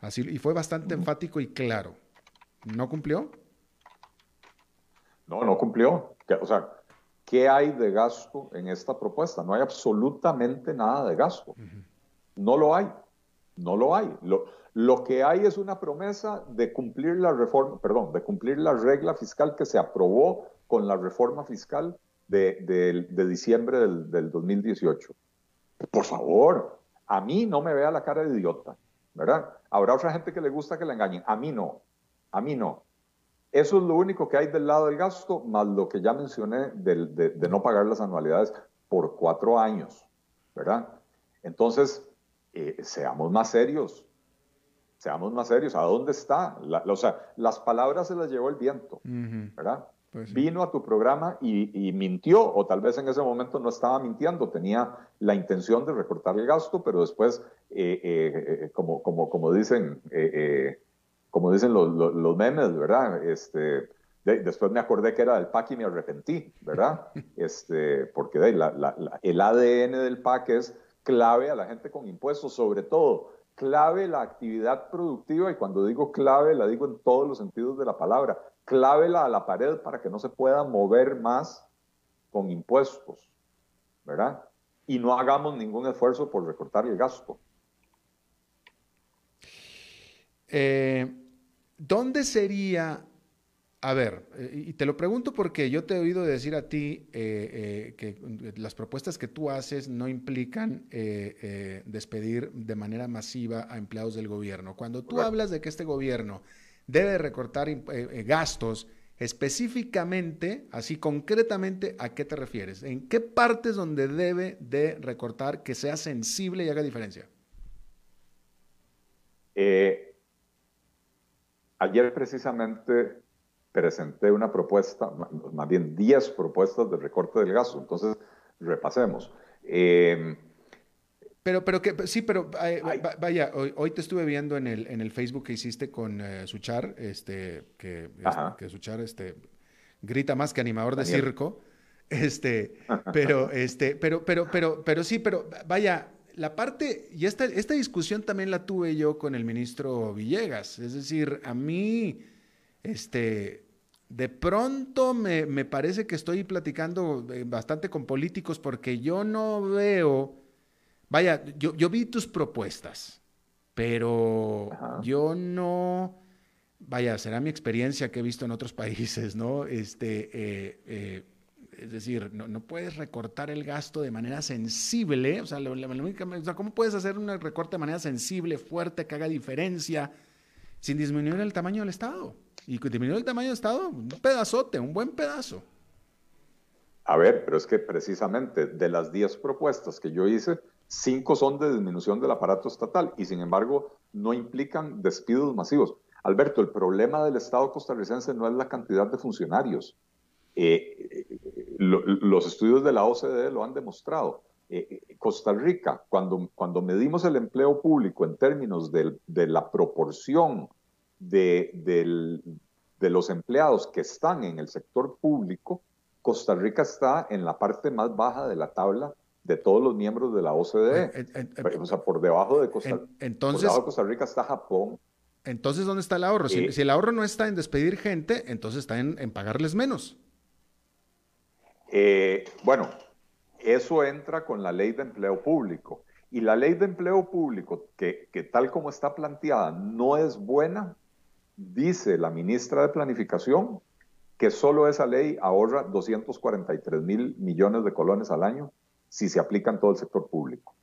Así, y fue bastante enfático y claro. ¿No cumplió? No, no cumplió. O sea, ¿qué hay de gasto en esta propuesta? No hay absolutamente nada de gasto. No lo hay. No lo hay. Lo, lo que hay es una promesa de cumplir la reforma, perdón, de cumplir la regla fiscal que se aprobó con la reforma fiscal de, diciembre del, del, 2018. Por favor, a mí no me vea la cara de idiota, ¿verdad? Habrá otra gente que le gusta que la engañen. A mí no, a mí no. Eso es lo único que hay del lado del gasto, más lo que ya mencioné de, de no pagar las anualidades por cuatro años, ¿verdad? Entonces, eh, seamos más serios, seamos más serios, ¿a dónde está? o sea, las palabras se las llevó el viento, ¿verdad? Pues Vino a tu programa y, mintió, o tal vez en ese momento no estaba mintiendo, tenía la intención de recortar el gasto, pero después, eh, eh, como, como, como dicen, como dicen los, los, memes, ¿verdad? Este, después me acordé que era del PAC y me arrepentí, ¿verdad? Este, porque el ADN del PAC es clave a la gente con impuestos, sobre todo clave la actividad productiva, y cuando digo clave la digo en todos los sentidos de la palabra, clávela a la pared para que no se pueda mover más con impuestos, ¿verdad? Y no hagamos ningún esfuerzo por recortar el gasto. Eh, ¿Dónde sería a ver, y te lo pregunto porque yo te he oído decir a ti eh, que las propuestas que tú haces no implican despedir de manera masiva a empleados del gobierno. Cuando tú hablas de que este gobierno debe recortar gastos, específicamente, así concretamente, ¿a qué te refieres? ¿En qué partes donde debe de recortar que sea sensible y haga diferencia? Eh, ayer precisamente presenté una propuesta, más bien 10 propuestas de recorte del gasto, entonces repasemos. Eh, pero, pero que, sí, pero vaya, hoy, te estuve viendo en el, en el Facebook que hiciste con eh, Suchar, este, que, este, que Suchar este, grita más que animador de circo. Este, pero, este, pero, pero, pero, pero sí, pero vaya, la parte, y esta, esta discusión también la tuve yo con el ministro Villegas. Es decir, a mí, este, de pronto me, me parece que estoy platicando eh, bastante con políticos porque yo no veo Vaya, yo, yo vi tus propuestas, pero yo no, vaya, será mi experiencia que he visto en otros países, ¿no? Este, eh, eh, es decir, no, no, puedes recortar el gasto de manera sensible, o sea, ¿cómo puedes hacer un recorte de manera sensible, fuerte, que haga diferencia, sin disminuir el tamaño del Estado? Y disminuir el tamaño del Estado, un pedazote, un buen pedazo. A ver, pero es que precisamente de las 10 propuestas que yo hice, Cinco son de disminución del aparato estatal y sin embargo no implican despidos masivos. Alberto, el problema del Estado costarricense no es la cantidad de funcionarios. Eh, eh, los estudios de la OCDE lo han demostrado. Eh, Costa Rica, cuando, cuando medimos el empleo público en términos de, la proporción de, de los empleados que están en el sector público, Costa Rica está en la parte más baja de la tabla de todos los miembros de la OCDE. o sea, por debajo de Costa, entonces, Costa Rica está Japón. Entonces, ¿dónde está el ahorro? Si, el ahorro no está en despedir gente, entonces está en, pagarles menos. Eh, bueno, eso entra con la ley de empleo público. Y la ley de empleo público, que, que tal como está planteada, no es buena, dice la ministra de Planificación que solo esa ley ahorra 243 mil millones de colones al año si se aplica en todo el sector público.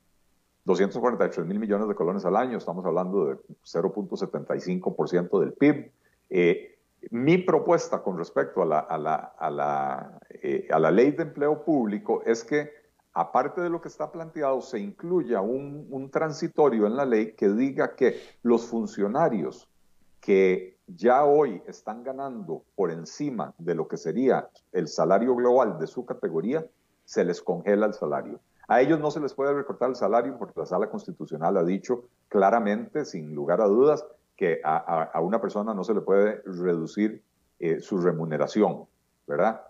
243 mil millones de colones al año, estamos hablando de 0.75% del PIB. Eh, mi propuesta con respecto a la, a, la, eh, a la, ley de empleo público es que, aparte de lo que está planteado, se incluya un transitorio en la ley que diga que los funcionarios que ya hoy están ganando por encima de lo que sería el salario global de su categoría, se les congela el salario. A ellos no se les puede recortar el salario porque la sala constitucional ha dicho claramente, sin lugar a dudas, que a, una persona no se le puede reducir eh, su remuneración, ¿verdad?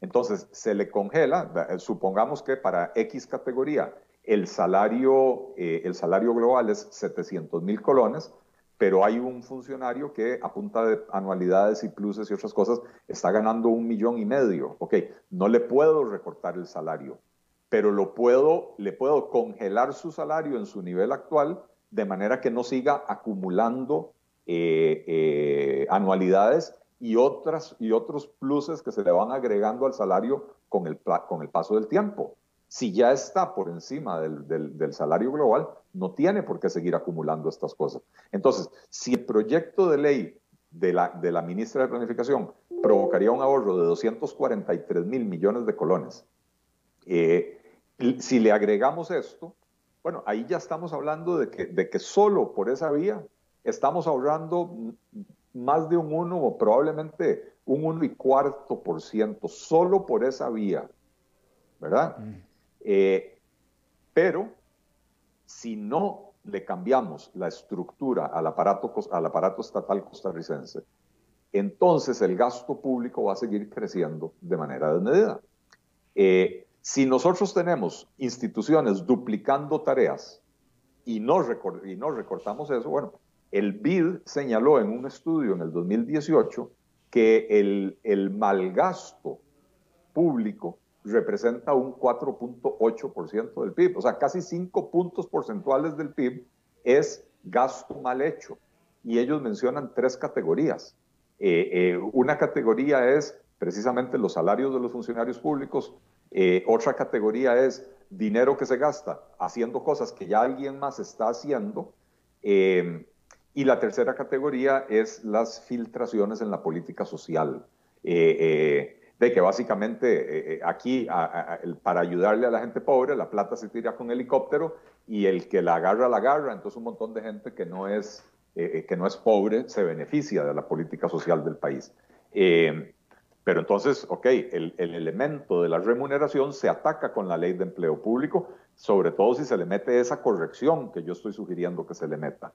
Entonces, se le congela, eh, supongamos que para X categoría el salario, eh, el salario global es 700 mil colones, pero hay un funcionario que a punta de anualidades y pluses y otras cosas está ganando un millón y medio. Ok, no le puedo recortar el salario, pero lo puedo, le puedo congelar su salario en su nivel actual de manera que no siga acumulando eh, eh, anualidades y, otras, y otros pluses que se le van agregando al salario con el, con el paso del tiempo. Si ya está por encima del, salario global, no tiene por qué seguir acumulando estas cosas. Entonces, si el proyecto de ley de la, ministra de Planificación provocaría un ahorro de 243 mil millones de colones, eh, si le agregamos esto, bueno, ahí ya estamos hablando de que, de que solo por esa vía estamos ahorrando más de un 1 o probablemente un 1 y cuarto por ciento, solo por esa vía, ¿verdad? Mm. Eh, pero si no le cambiamos la estructura al aparato, al aparato estatal costarricense, entonces el gasto público va a seguir creciendo de manera desmedida. Eh, si nosotros tenemos instituciones duplicando tareas y no, recortamos eso, bueno, el BID señaló en un estudio en el 2018 que el, el malgasto público representa un 4.8% del PIB. O sea, casi 5 puntos porcentuales del PIB es gasto mal hecho. y ellos mencionan tres categorías. Eh, eh, una categoría es precisamente los salarios de los funcionarios públicos, eh, otra categoría es dinero que se gasta haciendo cosas que ya alguien más está haciendo, y la tercera categoría es las filtraciones en la política social. De que básicamente aquí para ayudarle a la gente pobre la plata se tira con helicóptero y el que la agarra la agarra, entonces un montón de gente que no es eh, eh, que no es pobre se beneficia de la política social del país. Eh, pero entonces, ok, el, el, elemento de la remuneración se ataca con la ley de empleo público, sobre todo si se le mete esa corrección que yo estoy sugiriendo que se le meta.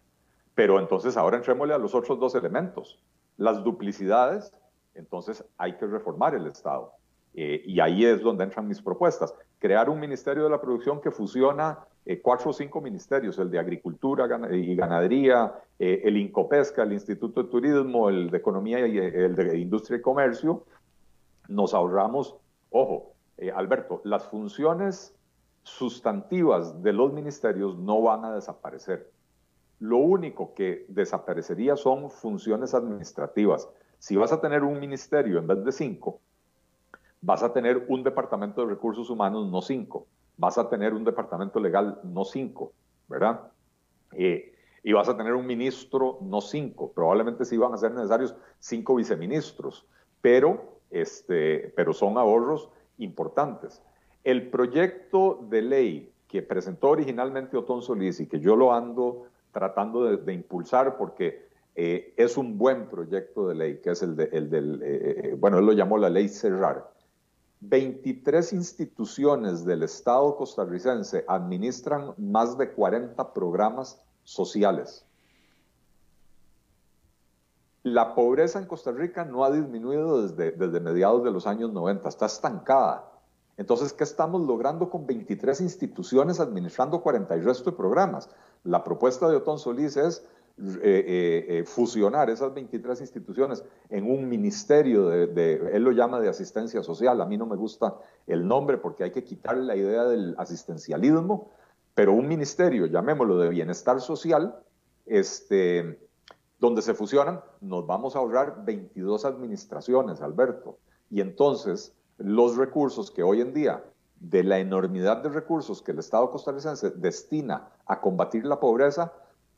Pero entonces ahora entrémosle a los otros dos elementos. Las duplicidades, entonces hay que reformar el Estado. y ahí es donde entran mis propuestas. Crear un Ministerio de la Producción que fusiona eh, cuatro o cinco ministerios, el de Agricultura y Ganadería, eh, el Incopesca, el Instituto de Turismo, el de Economía y eh, el de Industria y Comercio, nos ahorramos, ojo, Alberto, las funciones sustantivas de los ministerios no van a desaparecer. Lo único que desaparecería son funciones administrativas. Si vas a tener un ministerio en vez de cinco, vas a tener un departamento de recursos humanos, no cinco vas a tener un departamento legal, no cinco, ¿verdad? Eh, y vas a tener un ministro, no cinco. Probablemente sí van a ser necesarios cinco viceministros, pero, este, pero son ahorros importantes. El proyecto de ley que presentó originalmente Otón Solís y que yo lo ando tratando de, impulsar porque eh, es un buen proyecto de ley, que es el, de, el del, eh, bueno, él lo llamó la ley Cerrar 23 instituciones del Estado costarricense administran más de 40 programas sociales. La pobreza en Costa Rica no ha disminuido desde, desde mediados de los años 90, está estancada. Entonces, ¿qué estamos logrando con 23 instituciones administrando 40 y resto de programas? La propuesta de Otón Solís es eh, eh, eh, fusionar esas 23 instituciones en un ministerio de, él lo llama de asistencia social, a mí no me gusta el nombre porque hay que quitar la idea del asistencialismo, pero un ministerio, llamémoslo de bienestar social, este, donde se fusionan, nos vamos a ahorrar 22 administraciones, Alberto. Y entonces los recursos que hoy en día, de la enormidad de recursos que el Estado costarricense destina a combatir la pobreza,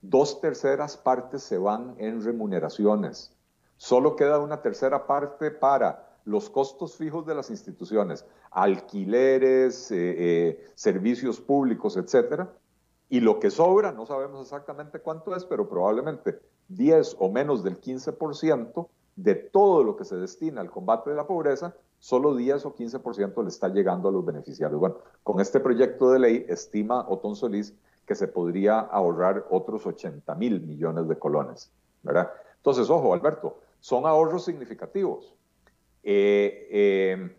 dos terceras partes se van en remuneraciones. Solo queda una tercera parte para los costos fijos de las instituciones, alquileres, eh, eh, servicios públicos, etcétera. Y lo que sobra, no sabemos exactamente cuánto es, pero probablemente 10 o menos del 15% de todo lo que se destina al combate de la pobreza, solo 10 o 15% le está llegando a los beneficiarios. Bueno, con este proyecto de ley, estima Otón Solís que se podría ahorrar otros 80 mil millones de colones, ¿verdad? Entonces, ojo, Alberto, son ahorros significativos. Eh, eh,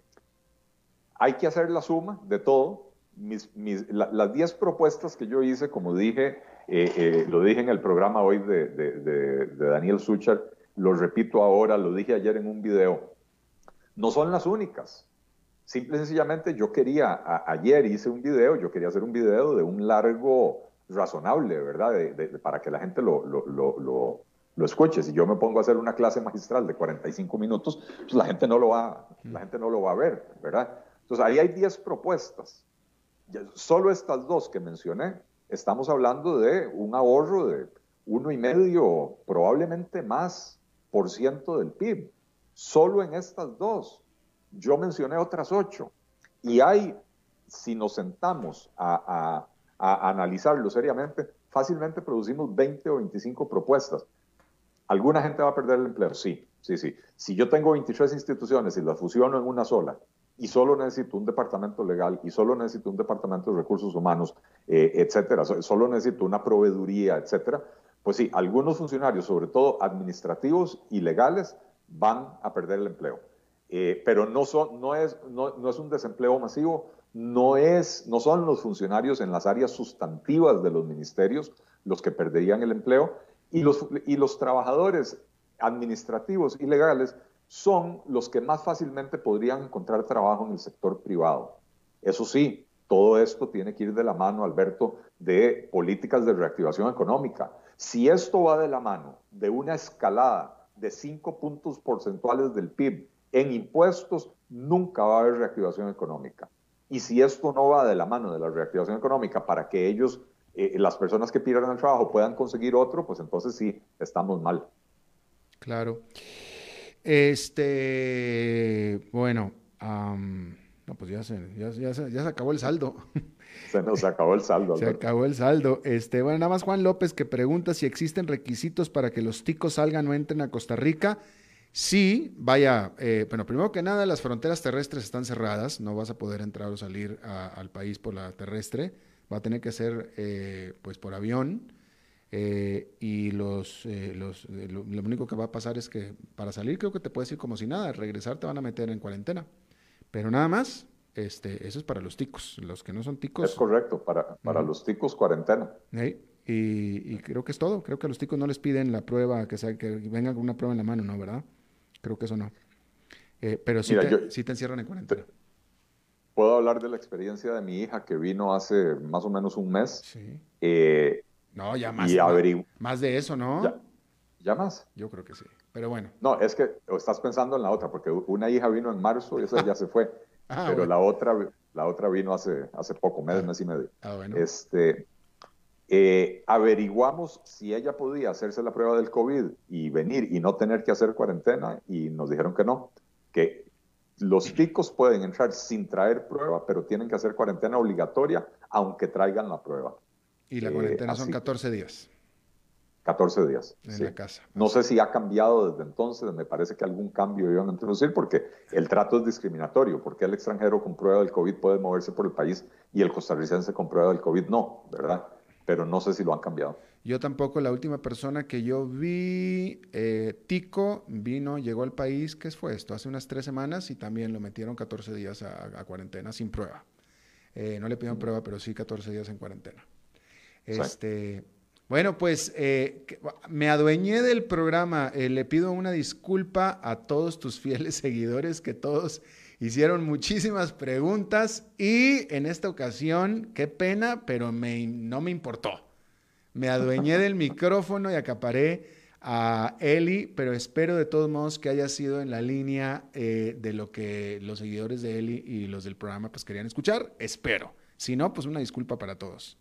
hay que hacer la suma de todo. las 10 propuestas que yo hice, como dije, eh, lo dije en el programa hoy de, Daniel Suchar, lo repito ahora, lo dije ayer en un video, no son las únicas. Simple y sencillamente yo quería, ayer hice un video, yo quería hacer un video de un largo razonable, ¿verdad? para que la gente lo, lo, lo, lo, escuche. Si yo me pongo a hacer una clase magistral de 45 minutos, pues la gente no lo va, la gente no lo va a ver, ¿verdad? Entonces ahí hay 10 propuestas. Solo estas dos que mencioné, estamos hablando de un ahorro de uno y medio, probablemente más por ciento del PIB. Solo en estas dos. Yo mencioné otras ocho. Y hay, si nos sentamos a, analizarlo seriamente, fácilmente producimos 20 o 25 propuestas. ¿Alguna gente va a perder el empleo? Sí, sí, sí. Si yo tengo 23 instituciones y las fusiono en una sola y solo necesito un departamento legal y solo necesito un departamento de recursos humanos, eh, etcétera, solo necesito una proveeduría, etcétera, pues sí, algunos funcionarios, sobre todo administrativos y legales, van a perder el empleo. Eh, pero no, son, no, es, no, es un desempleo masivo, no, es, no son los funcionarios en las áreas sustantivas de los ministerios los que perderían el empleo y los, y los trabajadores administrativos y legales son los que más fácilmente podrían encontrar trabajo en el sector privado. Eso sí, todo esto tiene que ir de la mano, Alberto, de políticas de reactivación económica. Si esto va de la mano de una escalada de 5 puntos porcentuales del PIB en impuestos, nunca va a haber reactivación económica. Y si esto no va de la mano de la reactivación económica para que ellos, eh, las personas que pierdan el trabajo, puedan conseguir otro, pues entonces sí, estamos mal. Claro. Este, bueno, no, pues ya se, ya, se, acabó el saldo. Se nos acabó el saldo. Se acabó el saldo. Este, bueno, nada más Juan López que pregunta si existen requisitos para que los ticos salgan o entren a Costa Rica. Sí, vaya, eh, bueno, primero que nada, las fronteras terrestres están cerradas, no vas a poder entrar o salir al país por la terrestre, va a tener que ser eh, pues por avión. Eh, y los, los lo, único que va a pasar es que para salir creo que te puedes ir como si nada, regresar te van a meter en cuarentena. Pero nada más, este, eso es para los ticos. Los que no son ticos. Es correcto, para, para los ticos cuarentena. Y, creo que es todo. Creo que a los ticos no les piden la prueba, que, sea, que venga con una prueba en la mano, ¿no? ¿Verdad? Creo que eso no. Eh, pero sí, te, te, encierran en cuarentena. Puedo hablar de la experiencia de mi hija que vino hace más o menos un mes. Sí. Eh, no, ya más. más, de eso, ¿no? Ya, ¿Ya más? Yo creo que sí. Pero bueno. No, es que estás pensando en la otra, porque una hija vino en marzo y esa ya se fue. Ah, pero la otra la otra vino hace, hace poco, mes, ah. mes y medio. Ah, bueno. Este, eh, averiguamos si ella podía hacerse la prueba del COVID y venir y no tener que hacer cuarentena y nos dijeron que no, que los ticos pueden entrar sin traer prueba, pero tienen que hacer cuarentena obligatoria aunque traigan la prueba. Y la cuarentena son 14 días. 14 días. En la casa. No sé si ha cambiado desde entonces, me parece que algún cambio iban a introducir porque el trato es discriminatorio, porque el extranjero con prueba del COVID puede moverse por el país y el costarricense con prueba del COVID no, ¿verdad? Pero no sé si lo han cambiado. Yo tampoco, la última persona que yo vi, eh, Tico, vino, llegó al país, ¿qué fue esto? Hace unas tres semanas y también lo metieron 14 días a, cuarentena sin prueba. Eh, no le pidieron prueba, pero sí 14 días en cuarentena. Este, bueno, pues eh, me adueñé del programa. Le pido una disculpa a todos tus fieles seguidores que todos hicieron muchísimas preguntas y en esta ocasión, qué pena, pero no me importó. Me adueñé del micrófono y acaparé a Eli, pero espero de todos modos que haya sido en la línea eh, de lo que los seguidores de Eli y los del programa pues querían escuchar. Espero. Si no, pues una disculpa para todos.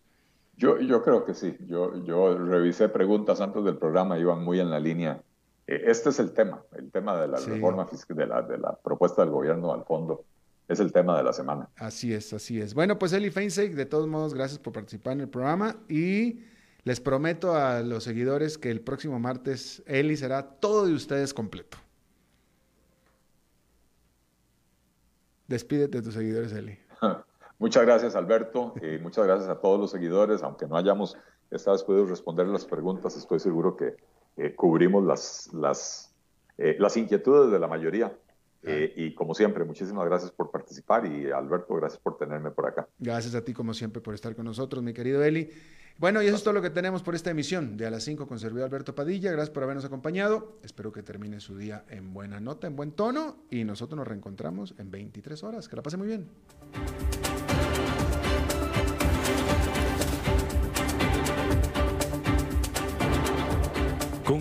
Yo, yo creo que sí. Yo, yo revisé preguntas antes del programa, iban muy en la línea. Eh, este es el tema, el tema de la reforma fiscal, de la, de la propuesta del gobierno al fondo. Es el tema de la semana. Así es, así es. Bueno, pues Eli Feinstein, de todos modos, gracias por participar en el programa y les prometo a los seguidores que el próximo martes Eli será todo de ustedes completo. Despídete de tus seguidores, Eli. Muchas gracias, Alberto, y muchas gracias a todos los seguidores. Aunque no hayamos esta vez podido responder las preguntas, estoy seguro que eh, cubrimos las, las, eh, las inquietudes de la mayoría. Eh, y como siempre, muchísimas gracias por participar y Alberto, gracias por tenerme por acá. Gracias a ti, como siempre, por estar con nosotros, mi querido Eli. Bueno, y eso es todo lo que tenemos por esta emisión de A las 5 con servidor Alberto Padilla. Gracias por habernos acompañado. Espero que termine su día en buena nota, en buen tono. Y nosotros nos reencontramos en 23 horas. Que la pase muy bien.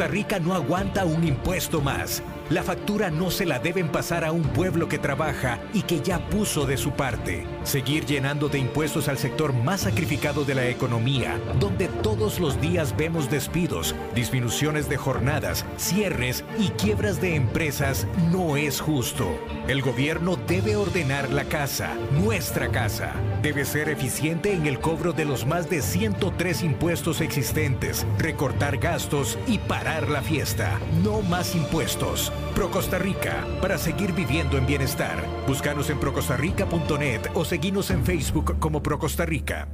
Costa Rica no aguanta un impuesto más. La factura no se la deben pasar a un pueblo que trabaja y que ya puso de su parte. Seguir llenando de impuestos al sector más sacrificado de la economía, donde todos los días vemos despidos, disminuciones de jornadas, cierres y quiebras de empresas, no es justo. El gobierno debe ordenar la casa, nuestra casa. Debe ser eficiente en el cobro de los más de 103 impuestos existentes, recortar gastos y parar la fiesta. No más impuestos. Pro Costa Rica, para seguir viviendo en bienestar. Búscanos en procostarrica.net o seguinos en Facebook como Pro Costa Rica.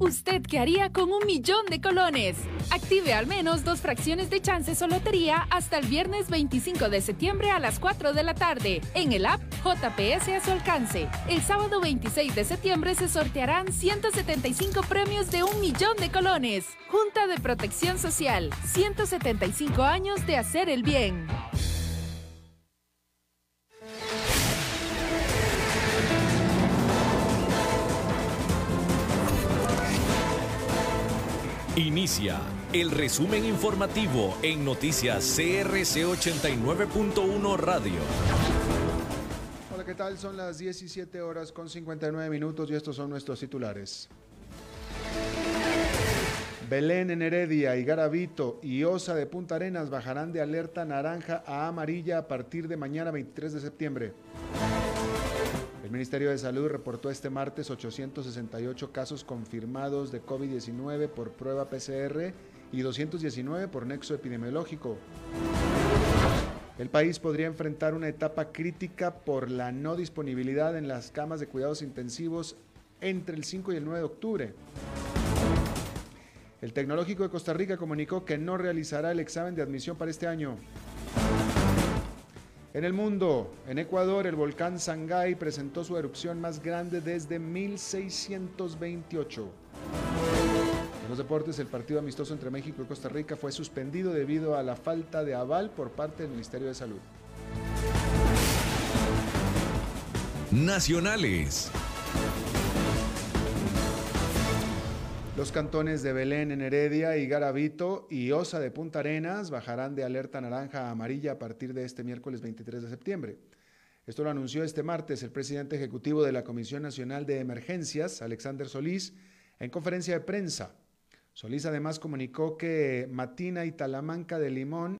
¿Usted qué haría con un millón de colones? Active al menos dos fracciones de chances o lotería hasta el viernes 25 de septiembre a las 4 de la tarde en el app JPS a su alcance. El sábado 26 de septiembre se sortearán 175 premios de un millón de colones. Junta de Protección Social, 175 años de hacer el bien. Inicia el resumen informativo en noticias CRC 89.1 Radio. Hola, ¿qué tal? Son las 17 horas con 59 minutos y estos son nuestros titulares. Belén en Heredia y Garavito y Osa de Punta Arenas bajarán de alerta naranja a amarilla a partir de mañana 23 de septiembre. El Ministerio de Salud reportó este martes 868 casos confirmados de COVID-19 por prueba PCR y 219 por nexo epidemiológico. El país podría enfrentar una etapa crítica por la no disponibilidad en las camas de cuidados intensivos entre el 5 y el 9 de octubre. El Tecnológico de Costa Rica comunicó que no realizará el examen de admisión para este año. En el mundo, en Ecuador, el volcán Sangay presentó su erupción más grande desde 1628. En los deportes, el partido amistoso entre México y Costa Rica fue suspendido debido a la falta de aval por parte del Ministerio de Salud. Nacionales. Los cantones de Belén en Heredia y Garavito y Osa de Punta Arenas bajarán de alerta naranja a amarilla a partir de este miércoles 23 de septiembre. Esto lo anunció este martes el presidente ejecutivo de la Comisión Nacional de Emergencias, Alexander Solís, en conferencia de prensa. Solís además comunicó que Matina y Talamanca de Limón